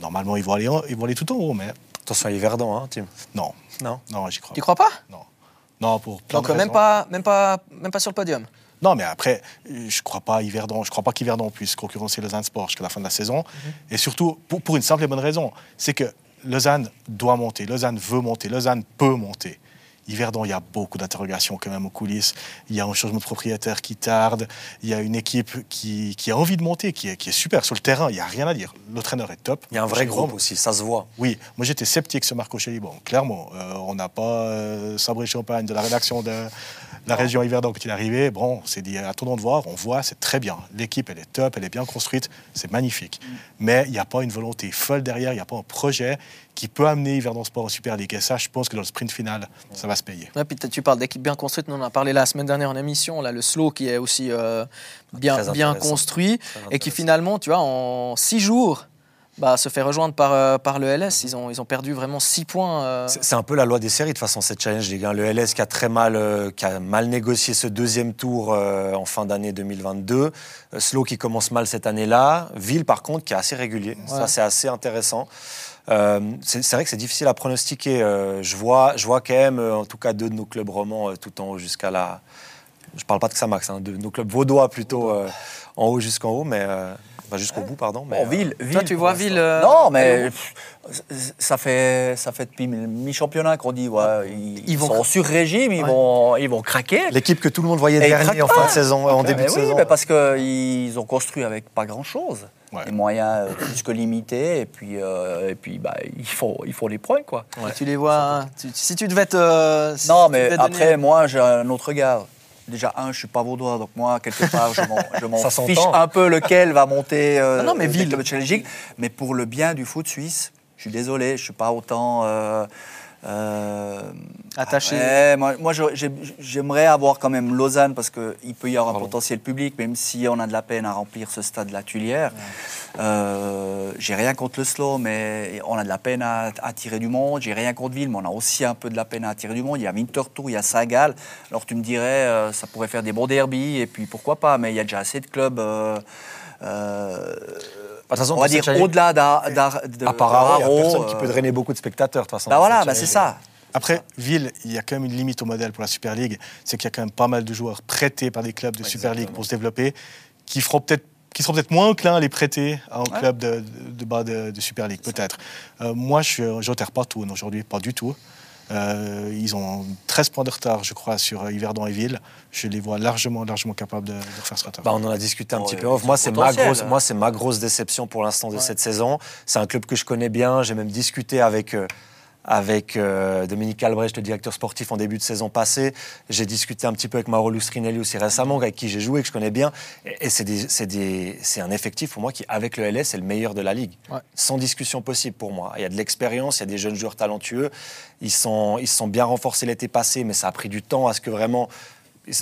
Normalement, ils vont aller, ils vont aller tout en haut, mais attention à Yverdon, hein, Tim. Non, non, non, j'y crois. Tu crois pas? Non, non, pour plein Donc même pas, même pas, même pas sur le podium. Non, mais après, je crois pas Yverdon, je crois pas qu'Yverdon puisse concurrencer Lausanne Sport jusqu'à la fin de la saison. Mhm. Et surtout, pour, pour, une simple et bonne raison, c'est que Lausanne doit monter, Lausanne veut monter, Lausanne peut monter. Yverdon, il y a beaucoup d'interrogations quand même aux coulisses. Il y a un changement de propriétaire qui tarde. Il y a une équipe qui, qui a envie de monter, qui est, qui est, super sur le terrain. Il n'y a rien à dire. L'entraîneur est top. Il y a un vrai groupe aussi, ça se voit. Oui, moi j'étais sceptique sur Marco Bon, Clairement, euh, on n'a pas euh, sabré champagne de la rédaction de la région Yverdon quand il est arrivé. Bon, c'est dit, attendons de voir. On voit, c'est très bien. L'équipe, elle est top, elle est bien construite, c'est magnifique. Mais il n'y a pas une volonté folle derrière, il n'y a pas un projet qui peut amener Yverdon Sport en Super League. Et ça, je pense que dans le sprint final, ça va se payer. puis tu parles d'équipe bien construite. on en a parlé la semaine dernière en émission. Là, le slow qui est aussi euh, bien, bien construit et qui finalement, tu vois, en six jours, bah, se fait rejoindre par, euh, par le LS. Ils ont, ils ont perdu vraiment six points. Euh. C'est un peu la loi des séries, de toute façon, cette challenge, les gars. Le LS qui a très mal, qui a mal négocié ce deuxième tour en fin d'année 2022. Slow qui commence mal cette année-là. Ville, par contre, qui est assez régulier. Ça, c'est assez intéressant. Euh, c'est vrai que c'est difficile à pronostiquer. Euh, je, vois, je vois quand même, euh, en tout cas, deux de nos clubs romans tout en haut jusqu'à la. Je parle pas de Xamax, hein, de nos clubs vaudois plutôt en haut jusqu'en haut, mais. jusqu'au bout, pardon. Mais, ville, Toi, tu vois Ville. Non, mais ça fait, ça fait depuis mi-championnat qu'on dit ouais, ils, vont sont sur régime, ils, vont, ils vont craquer. L'équipe que tout le monde voyait dernier en fin de saison, en début de saison. Oui, parce qu'ils ont construit avec pas grand-chose. Les moyens euh, plus que limités, et puis, euh, et puis bah, il, faut, il faut les points. Quoi. Tu les vois, si tu devais te. non, mais après, moi, j'ai un autre regard. Déjà, un, je suis pas vaudois, donc moi, quelque part, je m'en fiche un peu lequel va monter euh, non, mais ville. Mais pour le bien du foot suisse, je suis désolé, je suis pas autant. Euh, Attaché. moi, moi j'aimerais avoir quand même Lausanne parce qu'il peut y avoir un potentiel public, même si on a de la peine à remplir ce stade de la Tuilière. Euh, j'ai rien contre le slow, mais on a de la peine à attirer du monde. J'ai rien contre Ville, mais on a aussi un peu de la peine à attirer du monde. Il y a Winterthur, il y a Saint-Gall. Alors tu me dirais, euh, ça pourrait faire des bons derbies, et puis pourquoi pas, mais il y a déjà assez de clubs. Euh, on va dire au-delà d'Aro. il n'y a personne qui peut euh, drainer beaucoup de spectateurs, de toute façon. Bah voilà, bah c'est ça. Après, Ville, il y a quand même une limite au modèle pour la Super League, c'est qu'il y a quand même pas mal de joueurs prêtés par des clubs de Super League pour se développer, qui feront peut-être qui seront peut-être moins enclins à les prêter à un club de, bas de, Super League, peut-être. Euh, moi, je n'enterre pas tout aujourd'hui, pas du tout. Euh, ils ont 13 points de retard, je crois, sur Yverdon et Ville. Je les vois largement, largement capables de, refaire ce retard. Bah, on en a discuté un petit peu Moi, c'est ma, grosse, moi, ma grosse déception pour l'instant de cette saison. C'est un club que je connais bien. J'ai même discuté avec. Euh, avec euh, Dominique Albrecht, le directeur sportif, en début de saison passée. J'ai discuté un petit peu avec Mauro Lustrinelli aussi récemment, avec qui j'ai joué, que je connais bien. Et, c'est un effectif pour moi qui, avec le LS, est le meilleur de la ligue. Sans discussion possible pour moi. Il y a de l'expérience, il y a des jeunes joueurs talentueux. Ils sont, ils sont bien renforcés l'été passé, mais ça a pris du temps à ce que vraiment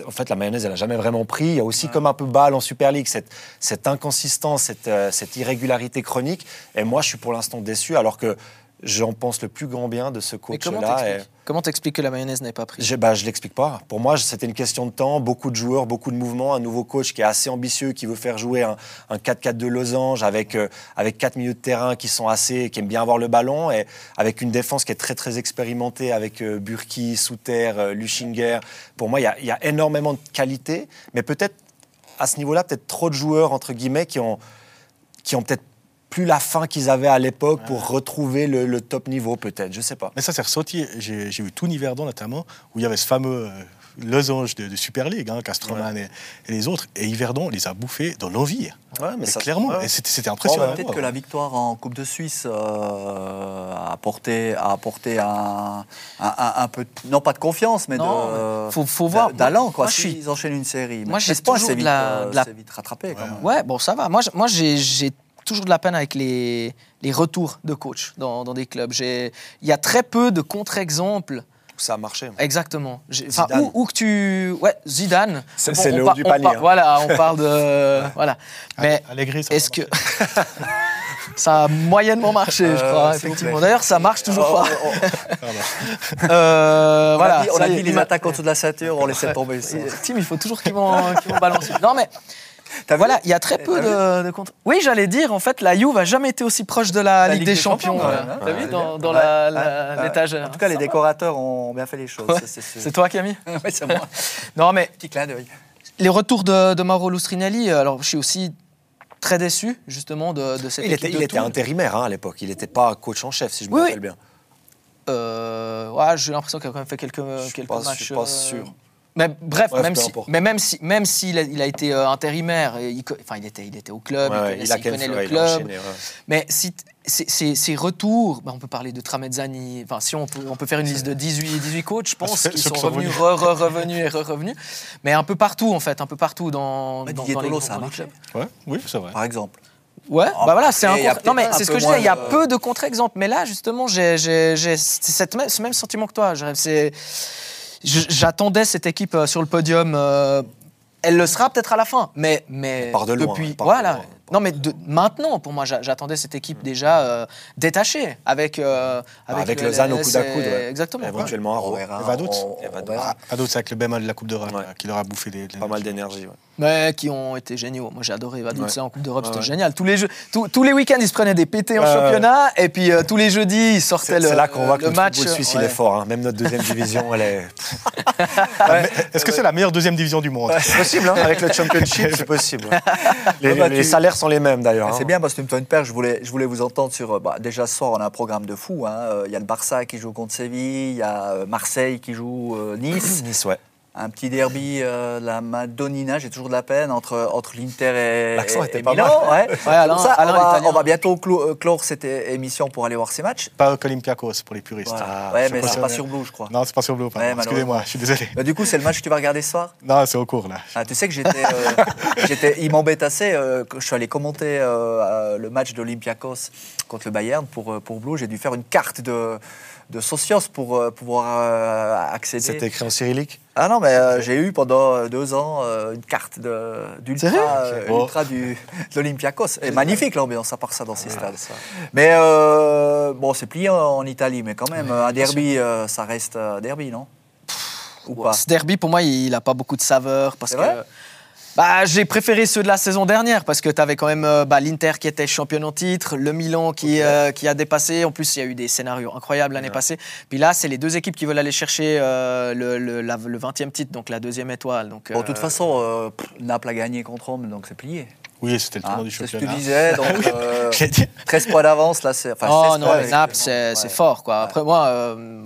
en fait, la mayonnaise, elle n'a jamais vraiment pris. Il y a aussi comme un peu balle en Super League, cette, cette inconsistance, cette, euh, cette irrégularité chronique. Et moi, je suis pour l'instant déçu, alors que j'en pense le plus grand bien de ce coach-là. Comment t'expliques que la mayonnaise n'est pas prise Je bah, Je l'explique pas. Pour moi, c'était une question de temps, beaucoup de joueurs, beaucoup de mouvements, un nouveau coach qui est assez ambitieux, qui veut faire jouer un, 4-4 de losange avec, euh, avec 4 milieux de terrain qui sont assez, qui aiment bien avoir le ballon, et avec une défense qui est très très expérimentée avec euh, Burki, Souter, euh, Lushinger. Pour moi, il y, y, a énormément de qualité, mais peut-être à ce niveau-là, peut-être trop de joueurs, entre guillemets, qui ont, qui ont peut-être plus la fin qu'ils avaient à l'époque pour retrouver le, top niveau, peut-être. Je sais pas. Mais ça, c'est ressorti. J'ai vu tout Niverdon, notamment, où il y avait ce fameux euh, losange de, Super League, hein, Castroman et, les autres. Et Yverdon les a bouffés dans l'envie. Ouais, mais, clairement, c'était impressionnant. Peut-être que la victoire en Coupe de Suisse euh, a apporté, a apporté un, un, peu, non pas de confiance, mais de, faut, faut voir. d'allant. Quoi. S'ils enchaînent une série. Moi, j'ai toujours vite, de la, euh, vite rattrapé. Quand même. ouais, bon, ça va. Moi, moi j'ai toujours de la peine avec les, les retours de coach dans, dans des clubs. Il y a très peu de contre-exemples. Où ça a marché. Exactement. Où, où, que tu. Ouais, Zidane. C'est le haut du panier. Hein. Voilà, on parle de. voilà. Mais est-ce que. ça a moyennement marché, je euh, crois, effectivement. D'ailleurs, ça marche toujours oh, pas. Oh, oh. euh, on voilà, a dit, on a dit les attaques en dessous de la ceinture, on laissait tomber. Tim, il faut toujours qu'ils vont, qu vont balancer. Non, mais voilà, il y a très peu de, de contre. Oui, j'allais dire, en fait, la Juve n'a jamais été aussi proche de la, Ligue, des, Champions. T'as vu, dans, dans l'étagère. En tout cas, les décorateurs ont bien fait les choses. C'est toi, Camille Oui, c'est moi. non, mais. Petit clin d'œil. Les retours de, de Mauro Lustrinelli, alors je suis aussi très déçu justement de, de cette il. Était, il était intérimaire hein, à l'époque, il n'était pas coach en chef, si je me rappelle bien. Euh, ouais, j'ai l'impression qu'il a quand même fait quelques, quelques matchs. Je suis pas sûr. Mais bref, même, si, mais même si, même s'il a, il a été euh, intérimaire, il, enfin il était, il était au club, il, connaît, le club. mais si ces retours, bah, on peut parler de Tramezzani, enfin si on peut, on peut faire une liste de 18, 18 coachs, je pense, qui sont revenus, re, re, revenus et re, revenus, mais un peu partout en fait, un peu partout dans, dans, dans les, ça a. Ouais, oui, c'est vrai. Par exemple. Ouais, bah voilà, c'est un Non mais c'est ce que je disais, il y a peu de contre-exemples, mais là justement, j'ai ce même sentiment que toi. C'est J'attendais cette équipe euh, sur le podium. Euh, elle le sera peut-être à la fin, mais mais de depuis voilà. Non mais de, maintenant pour moi j'attendais cette équipe déjà euh, détachée avec avec, Lausanne au coude à coude exactement éventuellement Aro et Vaduz c'est avec le bémol de la Coupe d'Europe qui leur a bouffé des, pas mal d'énergie mais qui ont été géniaux. Moi, j'ai adoré Vaduz en Coupe d'Europe, c'était génial. Tous les, jeux, tous, les week-ends, ils se prenaient des PT en championnat, et puis euh, tous les jeudis, ils sortaient le, C'est là qu'on voit que le match. Le suisse, il est fort. Hein. Même notre deuxième division, elle est. Est-ce que c'est la meilleure deuxième division du monde? C'est possible, hein. avec le Championship, c'est possible. Les, bah, sont les mêmes d'ailleurs. C'est hein. bien parce que tu me fais une paire. Je voulais, je voulais vous entendre sur. Bah, déjà, ce soir, on a un programme de fou. Euh, il y a le Barça qui joue contre Séville, il y a euh, Marseille qui joue Nice. Nice, ouais un petit derby, euh, la Madonnina, j'ai toujours de la peine, entre, entre l'Inter et, L'accent était pas Milan. Mal. Ouais. Alain, ça, on, va, on, va, bientôt euh, clore, cette émission pour aller voir ces matchs. Pas Olympiakos pour les puristes. Ah, ouais, mais c'est pas sur Blue, je crois. Non, c'est pas sur Blue. Excusez-moi, je suis désolé. Bah, du coup, c'est le match que tu vas regarder ce soir? Non, c'est au cours là. Ah, tu sais que j'étais, euh, j'étais, il m'embête assez. Euh, je suis allé commenter le match d'Olympiakos contre le Bayern pour pour Blue. J'ai dû faire une carte de de Socios pour pouvoir accéder. C'était écrit en cyrillique? Ah non, mais euh, j'ai eu pendant euh, deux ans euh, une carte d'ultra ultra du, de l'Olympiakos. Et magnifique l'ambiance, à part ça, dans ces stades. Mais bon, c'est plié en, Italie, mais quand même, un derby, ça reste un derby, non? Ou pas? Ce derby, pour moi, il n'a pas beaucoup de saveur parce que. Bah, j'ai préféré ceux de la saison dernière parce que tu avais quand même euh, bah, l'Inter qui était champion en titre, le Milan qui, euh, qui a dépassé. En plus, il y a eu des scénarios incroyables l'année passée. Puis là, c'est les deux équipes qui veulent aller chercher euh, le, le, le, 20e titre, donc la deuxième étoile. Donc, bon, de toute façon, Naples a gagné contre Rome, donc c'est plié. Oui, c'était le tournoi ah, du championnat. C'est ce que tu disais, donc euh, 13 points d'avance, là, c'est... Enfin, oh non, mais Naples, c'est fort, quoi. Après, moi, euh,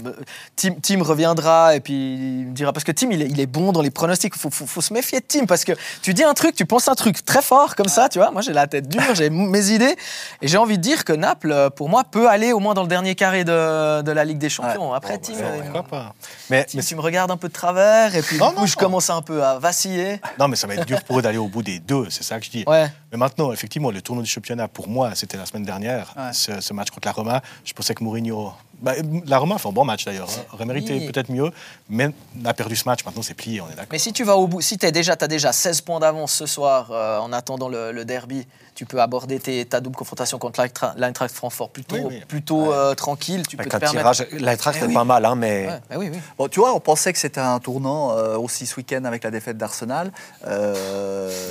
Tim, Tim, reviendra et puis il me dira... Parce que Tim, il est, il est bon dans les pronostics. Il faut, faut, faut, se méfier de Tim, parce que tu dis un truc, tu penses un truc très fort, comme ça, tu vois. Moi, j'ai la tête dure, j'ai mes idées. Et j'ai envie de dire que Naples, euh, pour moi, peut aller au moins dans le dernier carré de, de la Ligue des Champions. Après, Tim... Bah, pourquoi pas mais, Tim, tu me regardes un peu de travers, et puis du coup, je commence un peu à vaciller. Non, mais ça va être dur pour eux d'aller au bout des deux, c'est ça que je dis. Ouais. Mais maintenant, effectivement, le tournoi du championnat, pour moi, c'était la semaine dernière, ce, match contre la Roma. Je pensais que Mourinho Bah, la Roma fait un bon match d'ailleurs. Hein. Aurait mérité peut-être mieux, mais a perdu ce match. Maintenant, c'est plié, on est d'accord. Mais si tu vas au bout, si as déjà, as déjà 16 points d'avance ce soir euh, en attendant le, derby, tu peux aborder ta double confrontation contre l'Eintracht Francfort plutôt, plutôt euh, tranquille. Tu peux te permettre... L'Eintracht, c'est pas mal, hein, mais. oui, bon, tu vois, on pensait que c'était un tournant euh, aussi ce week-end avec la défaite d'Arsenal.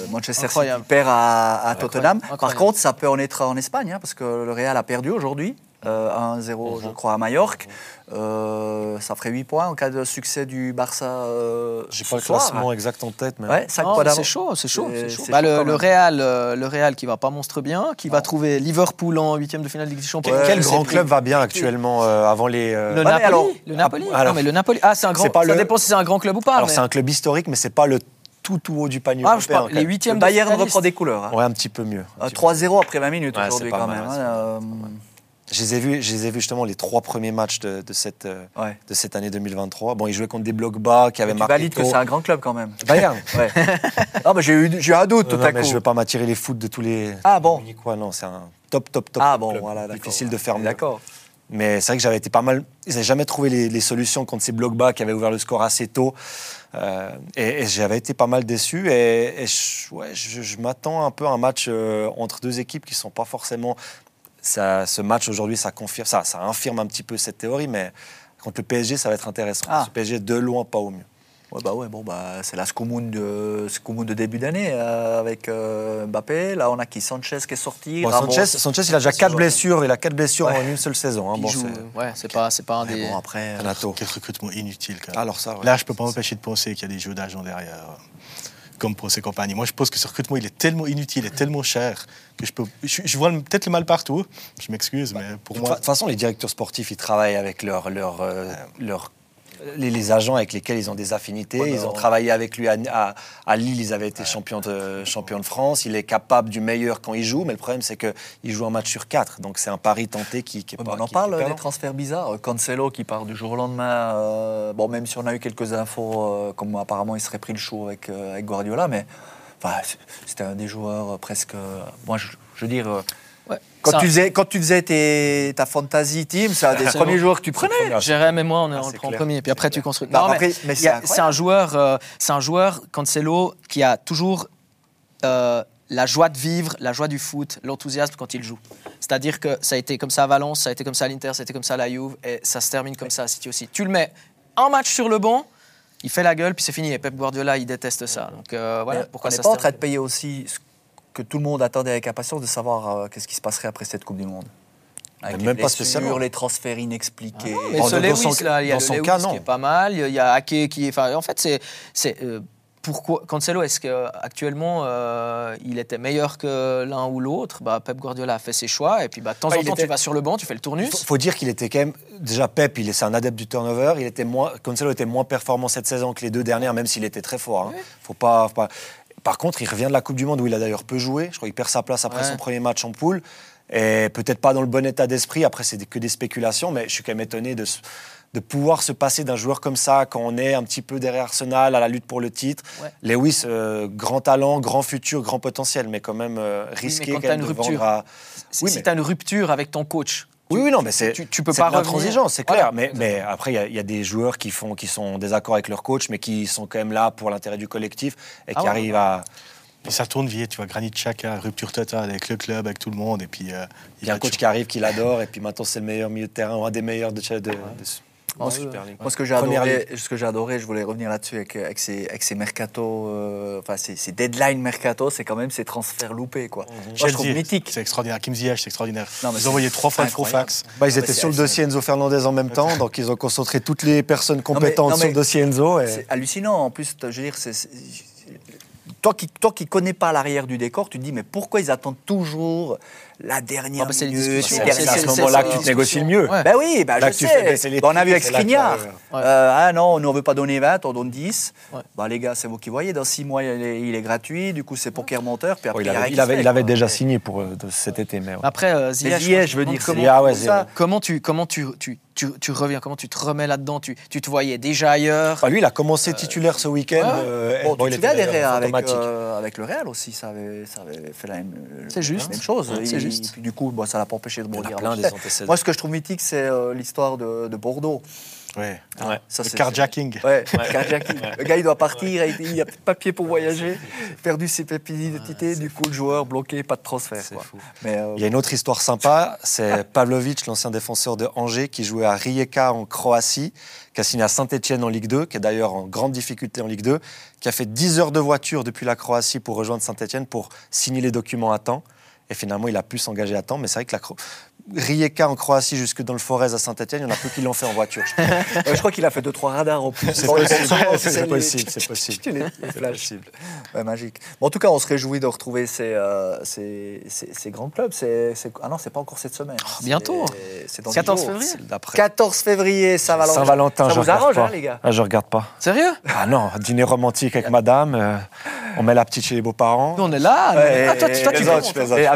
Manchester City perd à, Tottenham. Par contre, ça peut en être en Espagne, hein, parce que le Real a perdu aujourd'hui. 1-0, euh, je mhm. crois, à Majorque. Euh, ça ferait 8 points en cas de succès du Barça. Euh, J'ai pas le classement exact en tête, mais ouais, C'est chaud, c'est chaud. Bah, le, Real, le Real qui va pas monstre bien, qui va trouver Liverpool en huitième de finale de Ligue des Champions. Quel, grand club va bien actuellement avant les Le Napoli. le Napoli. Ah, non, mais le Napoli. Ah, c'est un grand. ça dépend si c'est un grand club ou pas. Alors c'est un club historique, mais c'est pas le tout, tout haut du panier. Ah, européen, les huitièmes. Le Bayern reprend des couleurs. Hein. Ouais, un petit peu mieux. 3-0 après 20 minutes aujourd'hui quand même. Je les ai vus, je les ai vus justement les trois premiers matchs de, de cette, euh, de cette année 2023. Bon, ils jouaient contre des blocs bas qui avaient marqué. valide que c'est un grand club quand même. Bayern. ouais. non, mais j'ai eu, eu un doute tout à coup. Je ne veux pas m'attirer les foot de tous les. Ah bon. Quoi, non, c'est un top, top, top. Ah bon, voilà, difficile de faire D'accord. Mais c'est vrai que j'avais été pas mal. Ils n'avaient jamais trouvé les, les, solutions contre ces blocs bas qui avaient ouvert le score assez tôt. Euh, et, j'avais été pas mal déçu. Et, je, ouais, je, m'attends un peu à un match euh, entre deux équipes qui ne sont pas forcément ce match aujourd'hui, ça confirme, ça, ça infirme un petit peu cette théorie, mais contre le PSG, ça va être intéressant. Ah. Le PSG de loin, pas au mieux. Ouais, bah ouais, bon, bah, c'est la Scoumoun de, de début d'année euh, avec euh, Mbappé. Là, on a qui? Sanchez qui est sorti. Sanchez, Sanchez, il a déjà quatre blessures. Il a quatre blessures en une seule saison. Hein. Bon, ouais, c'est pas, c'est pas un des. Bon, après, quel recrutement inutile. Quand même. Alors ça. Là, je peux pas m'empêcher de penser qu'il y a des jeux d'agents derrière comme pour ces compagnies. Moi, je pense que ce recrutement, il est tellement inutile et tellement cher que je peux. Je, vois peut-être le mal partout. Je m'excuse, mais pour moi. De toute façon, les directeurs sportifs, ils travaillent avec leur, leur, euh, leur les, agents avec lesquels ils ont des affinités. ils ont travaillé avec lui à, à, Lille, ils avaient été champions, de, champions de France. Il est capable du meilleur quand il joue, mais le problème, c'est qu'il joue un match sur quatre. Donc c'est un pari tenté qui, qui est pas. On en parle des transferts bizarres. Cancelo qui part du jour au lendemain. Euh, bon, même si on a eu quelques infos, euh, comme apparemment il serait pris le show avec, euh, avec Guardiola, mais enfin, c'était un des joueurs presque. moi, je, je veux dire quand, tu faisais, quand tu faisais ta fantasy team, c'est un des premiers joueurs que tu prenais. Jérém et moi, on, est, ah, en premier, puis après tu construis. Non, mais, c'est un joueur, euh, c'est un joueur, Cancelo, qui a toujours euh, la joie de vivre, la joie du foot, l'enthousiasme quand il joue. C'est-à-dire que ça a été comme ça à Valence, ça a été comme ça à l'Inter, ça a été comme ça à la Juve, et ça se termine comme ça à City aussi. Tu le mets un match sur le banc, il fait la gueule, puis c'est fini. Et Pep Guardiola, il déteste ça. Donc euh, voilà. pourquoi on n'est pas en train de payer aussi que tout le monde attendait avec impatience de savoir euh, qu'est-ce qui se passerait après cette Coupe du Monde. Avec même les pas spécialement. les transferts inexpliqués. Ah mais ce Lewis, son, là, il y a le Lewis cas, qui est pas mal, il y a Ake qui est... Enfin, en fait, c'est... c'est euh, pourquoi Cancelo, est-ce qu'actuellement euh, il était meilleur que l'un ou l'autre? Bah, Pep Guardiola a fait ses choix et puis bah, de temps en temps tu vas sur le banc, tu fais le tournus. Il faut, dire qu'il était quand même déjà Pep, il c'est un adepte du turnover. Il était moins, Cancelo était moins performant cette saison que les deux dernières, même s'il était très fort. Hein. Faut pas, faut pas, par contre, il revient de la Coupe du Monde où il a d'ailleurs peu joué. Je crois qu'il perd sa place après son premier match en poule. Et peut-être pas dans le bon état d'esprit. Après, c'est que des spéculations, mais je suis quand même étonné de, de pouvoir se passer d'un joueur comme ça quand on est un petit peu derrière Arsenal à la lutte pour le titre. Lewis, euh, grand talent, grand futur, grand potentiel, mais quand même euh, risqué quand même de rupture. à... Si, tu as une rupture avec ton coach, oui, oui, non, mais c'est tu, tu, peux pas l'intransigeance, c'est clair. mais, mais après, il y, a des joueurs qui font, qui sont en désaccord avec leur coach, mais qui sont quand même là pour l'intérêt du collectif et ah qui arrivent à. Et ça tourne vite, tu vois, Granit Xhaka, rupture totale avec le club, avec tout le monde, et puis. Euh, il y a un coach qui arrive, qui l'adore, et puis maintenant c'est le meilleur milieu de terrain, un des meilleurs de, de, de, moi, ce que j'ai adoré, ce que j'ai adoré, je voulais revenir là-dessus avec, avec, ces, avec ces mercato, euh, enfin ces, ces deadline mercato, c'est quand même ces transferts loupés, quoi. Mmh. je trouve mythique. C'est extraordinaire. Kim Ziyech, c'est extraordinaire. Non, ils ont envoyé trois fois le Profax. Bah, ils étaient sur le dossier Enzo Fernandez en même temps, donc ils ont concentré toutes les personnes compétentes sur le dossier Enzo. C'est hallucinant. En plus, je veux dire, c'est toi qui toi qui connais pas l'arrière du décor, tu te dis mais pourquoi ils attendent toujours la dernière ah bah minute C'est à ce moment-là que tu te négocies le mieux. Ben oui, ben je sais. on a vu avec Skriniar. Euh, ah non, nous on veut pas donner 20, on donne 10. Bah les gars, c'est vous qui voyez. Dans 6 mois, il est, gratuit. Du coup, c'est pour qu'il remonteur. Puis après, il, avait, il, avait, déjà signé pour euh, cet été. Mais Après, euh, Ziyech, je veux dire. Comment tu comment tu tu, tu, reviens, comment tu te remets là-dedans? Tu, tu, te voyais déjà ailleurs? Ah, Lui, il a commencé titulaire ce week-end. Euh, bon, tu te avec, avec, le Real aussi, ça avait, ça avait fait la même, juste. même chose. Il, puis, du coup, bon, ça l'a pas empêché de mourir. plein des antécédents. Moi, ce que je trouve mythique, c'est l'histoire de, de Bordeaux. Ouais. ouais. Ça, le carjacking. Ouais, carjacking. Le gars, il doit partir, il n'y a plus de papier pour voyager, perdu ses papiers d'identité, du coup, le joueur bloqué, pas de transfert. Quoi. Fou. Mais euh... Il y a une autre histoire sympa, c'est Pavlovic, l'ancien défenseur de Angers, qui jouait à Rijeka en Croatie, qui a signé à Saint-Etienne en Ligue 2, qui est d'ailleurs en grande difficulté en Ligue 2, qui a fait 10 heures de voiture depuis la Croatie pour rejoindre Saint-Etienne pour signer les documents à temps. Et finalement, il a pu s'engager à temps. Mais c'est vrai que la, Rijeka en Croatie jusque dans le Forez à Saint-Etienne, il y en a peu qui l'ont fait en voiture. Je crois, qu'il a fait deux trois radars en plus. C'est possible, c'est possible. C'est possible. Ouais, magique. Bon, en tout cas, on se réjouit de retrouver ces, euh, ces, ces, ces grands clubs. C'est, ah non, c'est pas encore cette semaine. Oh, bientôt. C'est 14 février. 14 février, Saint-Valentin. Saint-Valentin, je vous arrange. Hein, les gars ah, Je regarde pas. Sérieux Ah non, dîner romantique avec madame. Euh, on met la petite chez les beaux-parents. On est là. Ouais, ah, toi, et, toi, tu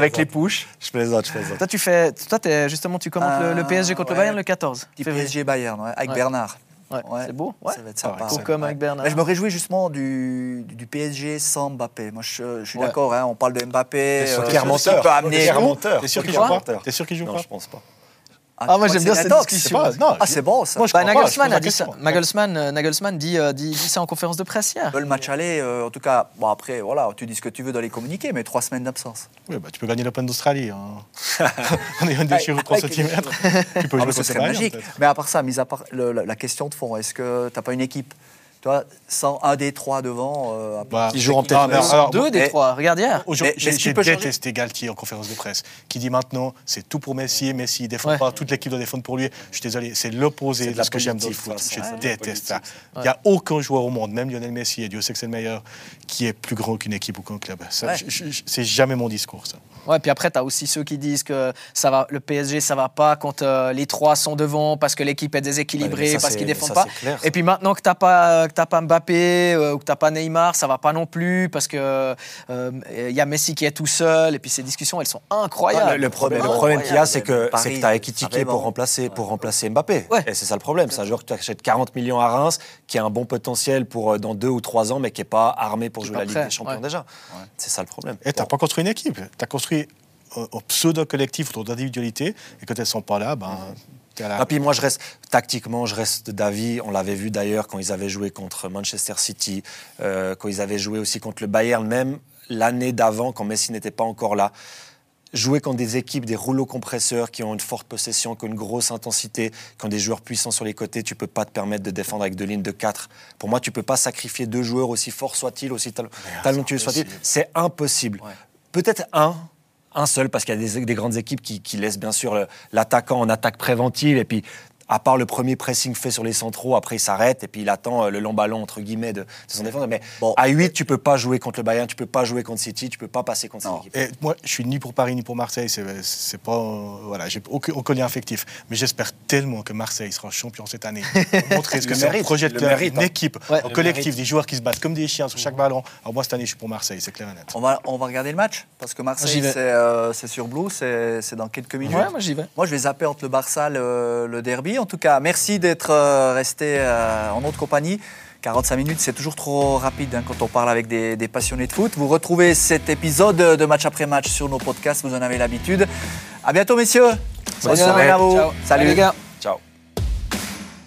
avec les push. Je plaisante, je plaisante. Toi, tu fais. Toi, es, justement, tu commentes le, le, PSG contre ouais. le Bayern le 14. Petit PSG Bayern, ouais, avec Ouais. Bernard. Ouais, C'est beau. Ouais. Ça va être sympa. Comme Ouais. avec Bernard. Mais je me réjouis justement du, du, du PSG sans Mbappé. Moi, je, je suis Ouais. d'accord, hein, on parle de Mbappé. sûr euh, qu'il menteur. T'es sûr qu'il joue pas T'es sûr qu'il joue Non, pas je pense pas. Ah, moi, tu j'aime bien cette c'est discussion. Non, Ah, c'est bon ça. Moi, Bah, pas, Nagelsmann a dit ça. question. Nagelsmann, euh, Nagelsmann dit, euh, dit, dit ça en conférence de presse hier. Le match aller, euh, en tout cas, bon après, voilà, tu dis ce que tu veux dans les communiqués, mais trois semaines d'absence. Oui, bah, tu peux gagner l'Open d'Australie. Hein. on est un des chirurgiens 3 Avec- cm. Tu peux Ah, jouer ce serait Bayern, magique. Mais à part ça, mis à part le- la, la question de fond, est-ce que tu n'as pas une équipe toi, sans un des trois devant euh, Bah, Ils joueront non, peut-être alors, Deux des mais- trois. Regarde hier. J'ai détesté Galtier en conférence de presse, qui dit maintenant c'est tout pour Messi, Messi il défend Ouais. pas, toute l'équipe doit défendre pour lui. Je suis désolé, c'est l'opposé C'est de, de la ce que j'aime dans le politique, foot. Je déteste ça. Il n'y a aucun joueur au monde, même Lionel Messi, et Dieu sait que c'est le meilleur, qui est plus grand qu'une équipe ou qu'un club. C'est jamais mon discours, ça. Ouais, puis après, tu as aussi ceux qui disent que ça va, le PSG, ça va pas quand euh, les trois sont devant parce que l'équipe est déséquilibrée, ça, parce qu'ils défendent ça, pas. clair. Et puis maintenant que tu n'as pas, que t'as pas Mbappé euh, ou que tu n'as pas Neymar, ça va pas non plus parce que euh, il y a Messi qui est tout seul. Et puis ces discussions, elles sont incroyables. Le, le problème, le problème qu'il y a, c'est que Paris, c'est que tu as va pour remplacer, pour remplacer Mbappé. Ouais. Et c'est ça le problème. C'est un joueur que tu achètes 40 millions à Reims, qui a un bon potentiel pour euh, dans deux ou trois ans, mais qui n'est pas armé pour jouer la Ligue des Champions ouais. déjà. C'est ça le problème. Et tu n'as Bon. pas construit une équipe. Tu as construit un pseudo-collectif autour d'individualités, et quand elles ne sont pas là, ben, à la. Ah, puis moi, je reste tactiquement, je reste d'avis. On l'avait vu d'ailleurs quand ils avaient joué contre Manchester City, euh, quand ils avaient joué aussi contre le Bayern, même l'année d'avant, quand Messi n'était pas encore là. Jouer contre des équipes, des rouleaux compresseurs qui ont une forte possession, qui ont une grosse intensité, qui ont des joueurs puissants sur les côtés, tu peux pas te permettre de défendre avec deux lignes de 4. Pour moi, tu peux pas sacrifier deux joueurs aussi forts soient-ils, aussi tal- talentueux soient-ils. C'est impossible. Peut-être un, un seul, parce qu'il y a des, des grandes équipes qui, qui laissent bien sûr l'attaquant en attaque préventive, et puis à part le premier pressing fait sur les centraux, après il s'arrête, et puis il attend euh, le long ballon, entre guillemets, de, de son défenseur. Mais Bon. à 8, tu peux pas jouer contre le Bayern, tu peux pas jouer contre City, tu peux pas passer contre Non. cette équipe. Et moi, je suis ni pour Paris ni pour Marseille. C'est, c'est pas, euh, voilà, j'ai aucun, aucun lien affectif. Mais j'espère tellement que Marseille sera champion cette année. Montrer ce que c'est un projet de club, mérite, une hein. équipe, Ouais. un Le collectif, mérite. des joueurs qui se battent comme des chiens sur chaque ballon. Alors moi, cette année, je suis pour Marseille, c'est clair et net. On va, on va regarder le match parce que Marseille, c'est euh, c'est sur Blue, c'est c'est dans quelques minutes. Ouais, moi j'y vais. Moi, je vais zapper entre le Barça et le, le derby. En tout cas, merci d'être euh, resté euh, en notre compagnie. 45 minutes, c'est toujours trop rapide hein, quand on parle avec des, des passionnés de foot. Vous retrouvez cet épisode de match après match sur nos podcasts, vous en avez l'habitude. À bientôt, messieurs. Bonne semaine à vous. Ciao. Salut. les gars.